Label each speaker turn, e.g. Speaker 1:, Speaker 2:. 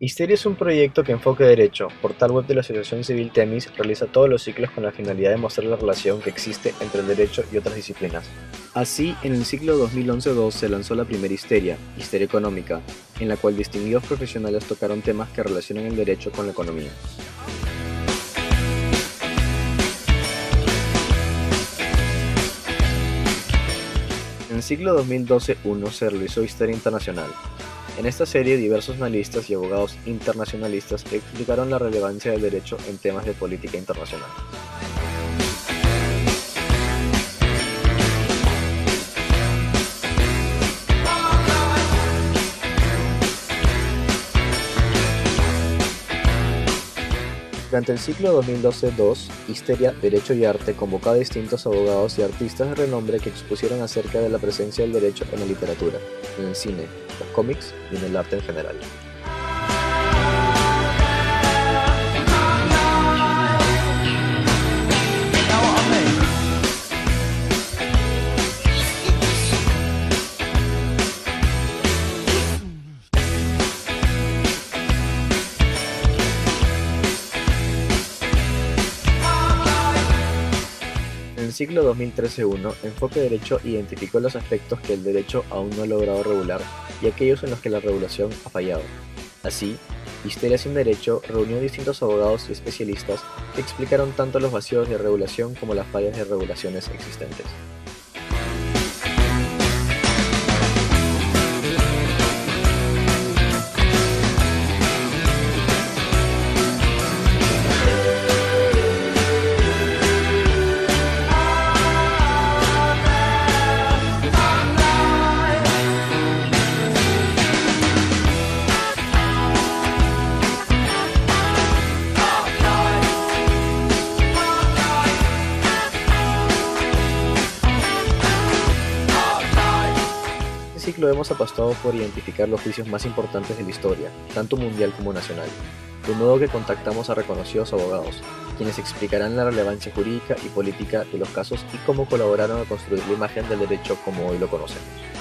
Speaker 1: Histeria es un proyecto que enfoca derecho. Portal web de la Asociación Civil Temis realiza todos los ciclos con la finalidad de mostrar la relación que existe entre el derecho y otras disciplinas. Así, en el ciclo 2011-2 se lanzó la primera Histeria, Histeria Económica, en la cual distinguidos profesionales tocaron temas que relacionan el derecho con la economía. En el ciclo 2012-1 se realizó Histeria Internacional, en esta serie, diversos analistas y abogados internacionalistas explicaron la relevancia del derecho en temas de política internacional. Durante el ciclo 2012-2, Histeria, Derecho y Arte convocó a distintos abogados y artistas de renombre que expusieron acerca de la presencia del derecho en la literatura, en el cine, los cómics y en el arte en general. En el siglo 2013-1, Enfoque Derecho identificó los aspectos que el derecho aún no ha logrado regular y aquellos en los que la regulación ha fallado. Así, Histeria sin Derecho reunió distintos abogados y especialistas que explicaron tanto los vacíos de regulación como las fallas de regulaciones existentes. Ciclo hemos apostado por identificar los juicios más importantes de la historia, tanto mundial como nacional, de modo que contactamos a reconocidos abogados, quienes explicarán la relevancia jurídica y política de los casos y cómo colaboraron a construir la imagen del derecho como hoy lo conocemos.